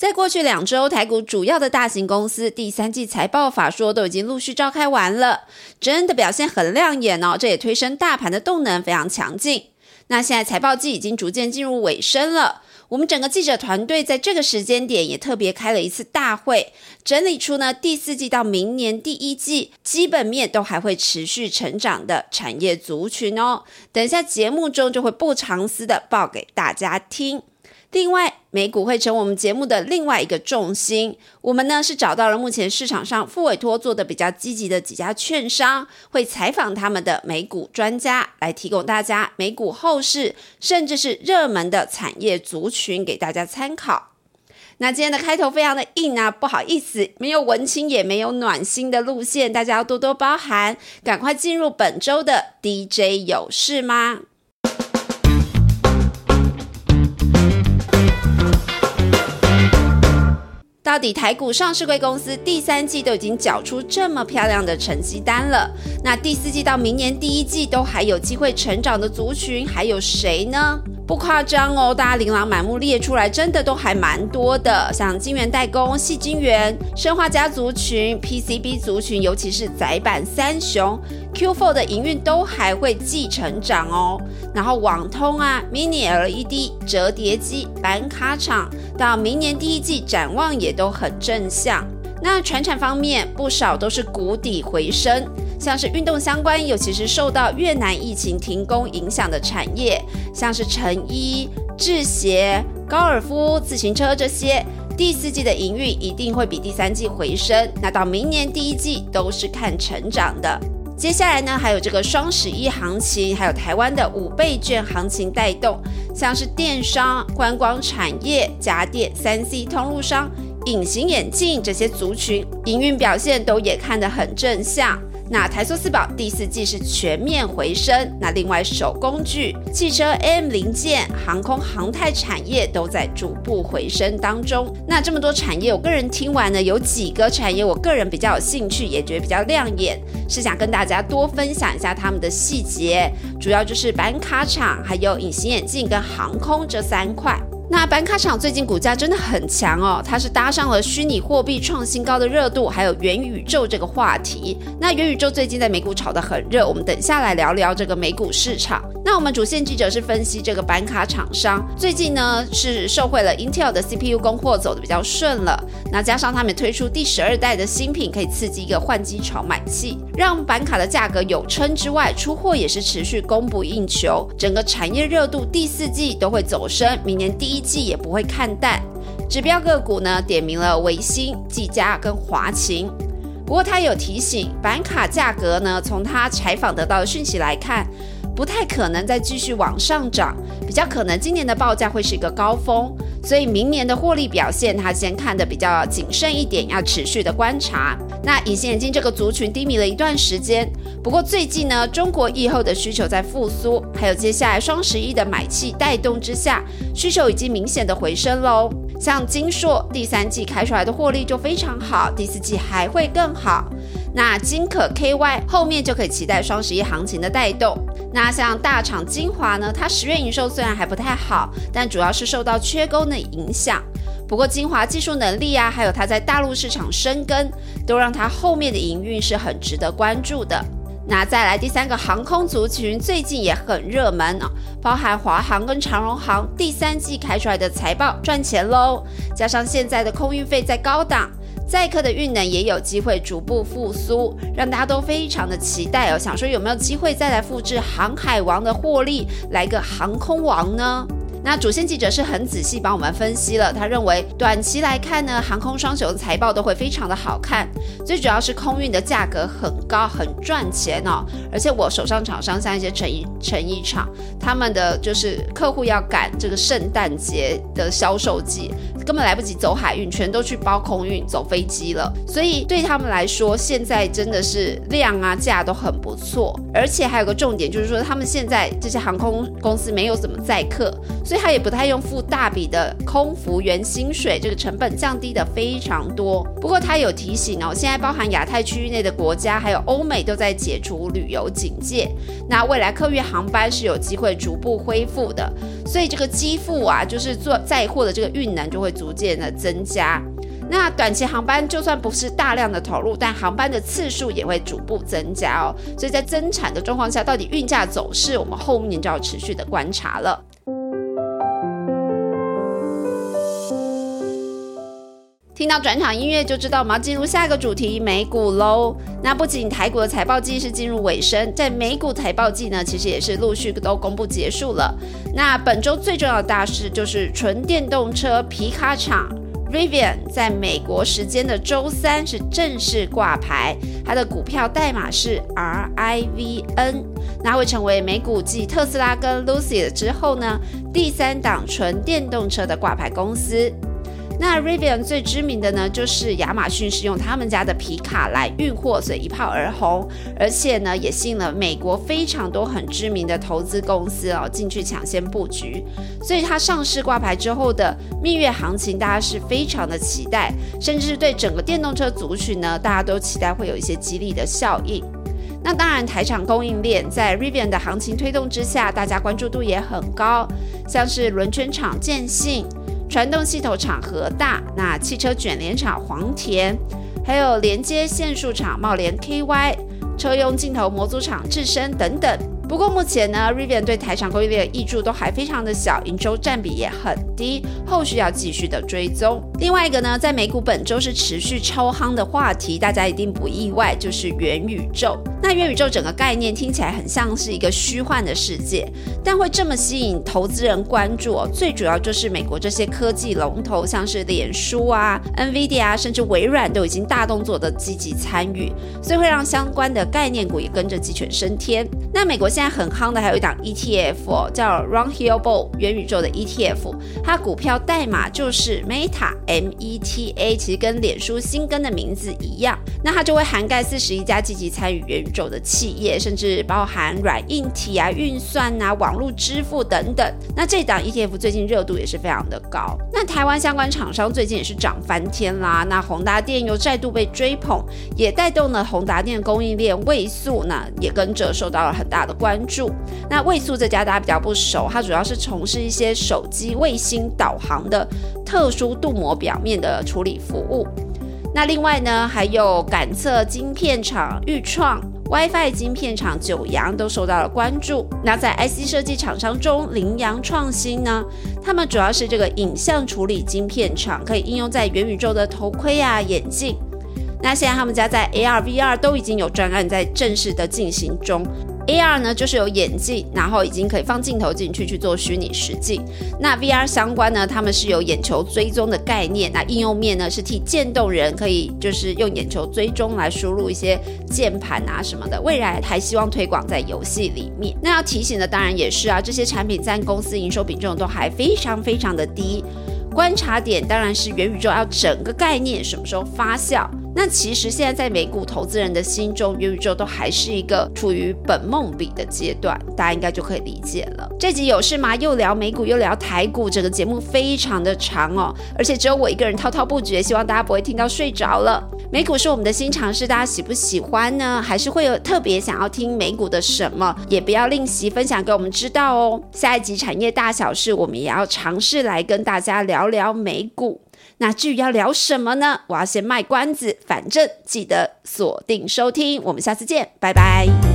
在过去两周，台股主要的大型公司第三季财报法说都已经陆续召开完了，真的表现很亮眼哦，这也推升大盘的动能非常强劲。那现在财报季已经逐渐进入尾声了，我们整个记者团队在这个时间点也特别开了一次大会，整理出呢第四季到明年第一季基本面都还会持续成长的产业族群哦。等一下节目中就会不藏私的报给大家听。另外，美股会成我们节目的另外一个重心。我们呢是找到了目前市场上副委托做的比较积极的几家券商，会采访他们的美股专家，来提供大家美股后市，甚至是热门的产业族群给大家参考。那今天的开头非常的硬啊，不好意思，没有文青也没有暖心的路线，大家要多多包涵。赶快进入本周的 DJ 有事吗？底台股上市贵公司第三季都已经缴出这么漂亮的成绩单了，那第四季到明年第一季都还有机会成长的族群还有谁呢？不夸张哦，大家琳琅满目列出来，真的都还蛮多的。像金源代工、细金源、生化家族群、PCB 族群，尤其是窄板三雄，Q4 的营运都还会继成长哦。然后网通啊、Mini LED、折叠机、板卡厂，到明年第一季展望也都很正向。那船产方面，不少都是谷底回升。像是运动相关，尤其是受到越南疫情停工影响的产业，像是成衣、制鞋、高尔夫、自行车这些，第四季的营运一定会比第三季回升。那到明年第一季都是看成长的。接下来呢，还有这个双十一行情，还有台湾的五倍券行情带动，像是电商、观光产业、家电、三 C 通路商、隐形眼镜这些族群，营运表现都也看得很正向。那台塑四宝第四季是全面回升，那另外手工具、汽车 M 零件、航空航太产业都在逐步回升当中。那这么多产业，我个人听完呢，有几个产业我个人比较有兴趣，也觉得比较亮眼，是想跟大家多分享一下他们的细节。主要就是板卡厂、还有隐形眼镜跟航空这三块。那板卡厂最近股价真的很强哦，它是搭上了虚拟货币创新高的热度，还有元宇宙这个话题。那元宇宙最近在美股炒得很热，我们等下来聊聊这个美股市场。那我们主线记者是分析这个板卡厂商最近呢是受惠了 Intel 的 CPU 供货走的比较顺了，那加上他们推出第十二代的新品，可以刺激一个换机潮买气，让板卡的价格有撑之外，出货也是持续供不应求，整个产业热度第四季都会走升，明年第一。季也不会看淡，指标个股呢点名了维新、技嘉跟华勤。不过他有提醒，板卡价格呢，从他采访得到的讯息来看，不太可能再继续往上涨，比较可能今年的报价会是一个高峰。所以明年的获利表现，他先看的比较谨慎一点，要持续的观察。那隐形眼镜这个族群低迷了一段时间，不过最近呢，中国疫后的需求在复苏，还有接下来双十一的买气带动之下，需求已经明显的回升喽。像金硕第三季开出来的获利就非常好，第四季还会更好。那金可 KY 后面就可以期待双十一行情的带动。那像大厂精华呢，它十月营收虽然还不太好，但主要是受到缺工的影响。不过精华技术能力啊，还有它在大陆市场生根，都让它后面的营运是很值得关注的。那再来第三个航空族群，最近也很热门哦，包含华航跟长荣航，第三季开出来的财报赚钱喽，加上现在的空运费在高档。载客的运能也有机会逐步复苏，让大家都非常的期待哦。想说有没有机会再来复制航海王的获利，来个航空王呢？那主线记者是很仔细帮我们分析了，他认为短期来看呢，航空双雄的财报都会非常的好看，最主要是空运的价格很高，很赚钱哦。而且我手上厂商像一些成衣成衣厂，他们的就是客户要赶这个圣诞节的销售季，根本来不及走海运，全都去包空运走飞机了。所以对他们来说，现在真的是量啊价都很不错，而且还有个重点就是说，他们现在这些航空公司没有怎么载客。所以他也不太用付大笔的空服员薪水，这个成本降低的非常多。不过他有提醒哦，现在包含亚太区域内的国家，还有欧美都在解除旅游警戒，那未来客运航班是有机会会逐步恢复的。所以这个机付啊，就是做载货的这个运能就会逐渐的增加。那短期航班就算不是大量的投入，但航班的次数也会逐步增加哦。所以在增产的状况下，到底运价走势，我们后面就要持续的观察了。听到转场音乐就知道我们要进入下一个主题美股喽。那不仅台股的财报季是进入尾声，在美股财报季呢，其实也是陆续都公布结束了。那本周最重要的大事就是纯电动车皮卡厂 Rivian 在美国时间的周三是正式挂牌，它的股票代码是 RIVN，那会成为美股继特斯拉跟 Lucid 之后呢第三档纯电动车的挂牌公司。那 Rivian 最知名的呢，就是亚马逊是用他们家的皮卡来运货，所以一炮而红，而且呢，也吸引了美国非常多很知名的投资公司哦进去抢先布局，所以它上市挂牌之后的蜜月行情，大家是非常的期待，甚至是对整个电动车族群呢，大家都期待会有一些激励的效应。那当然，台厂供应链在 Rivian 的行情推动之下，大家关注度也很高，像是轮圈厂建信。传动系统厂和大，那汽车卷帘厂黄田，还有连接线束厂茂联 KY，车用镜头模组厂智深等等。不过目前呢，Rivian 对台厂供应链的益处都还非常的小，营收占比也很低，后续要继续的追踪。另外一个呢，在美股本周是持续超夯的话题，大家一定不意外，就是元宇宙。那元宇宙整个概念听起来很像是一个虚幻的世界，但会这么吸引投资人关注哦，最主要就是美国这些科技龙头，像是脸书啊、NVIDIA 啊，甚至微软都已经大动作的积极参与，所以会让相关的概念股也跟着鸡犬升天。那美国现在很夯的还有一档 ETF，哦叫 Run Hill Bull 元宇宙的 ETF，它股票代码就是 Meta M E T A，其实跟脸书新更的名字一样。那它就会涵盖四十一家积极参与元宇宙的企业，甚至包含软硬体啊、运算啊、网络支付等等。那这档 ETF 最近热度也是非常的高。那台湾相关厂商最近也是涨翻天啦。那宏达电又再度被追捧，也带动了宏达电供应链位素呢，也跟着受到了很。大的关关注，那位素这家大家比较不熟，它主要是从事一些手机卫星导航的特殊镀膜表面的处理服务。那另外呢，还有感测晶片厂裕创、WiFi 晶片厂九阳都受到了关注。那在 IC 设计厂商中，羚羊创新呢，他们主要是这个影像处理晶片厂，可以应用在元宇宙的头盔啊、眼镜。那现在他们家在 AR、VR 都已经有专案在正式的进行中。AR 呢，就是有眼镜，然后已经可以放镜头进去去做虚拟实境。那 VR 相关呢，他们是有眼球追踪的概念。那应用面呢，是替渐冻人可以就是用眼球追踪来输入一些键盘啊什么的。未来还希望推广在游戏里面。那要提醒的当然也是啊，这些产品在公司营收比重都还非常非常的低。观察点当然是元宇宙要整个概念什么时候发酵。那其实现在在美股投资人的心中，元宇宙都还是一个处于本梦比的阶段，大家应该就可以理解了。这集有事吗？又聊美股又聊台股，整个节目非常的长哦，而且只有我一个人滔滔不绝，希望大家不会听到睡着了。美股是我们的新尝试，大家喜不喜欢呢？还是会有特别想要听美股的什么？也不要吝惜分享给我们知道哦。下一集产业大小事，我们也要尝试来跟大家聊聊美股。那至于要聊什么呢？我要先卖关子，反正记得锁定收听，我们下次见，拜拜。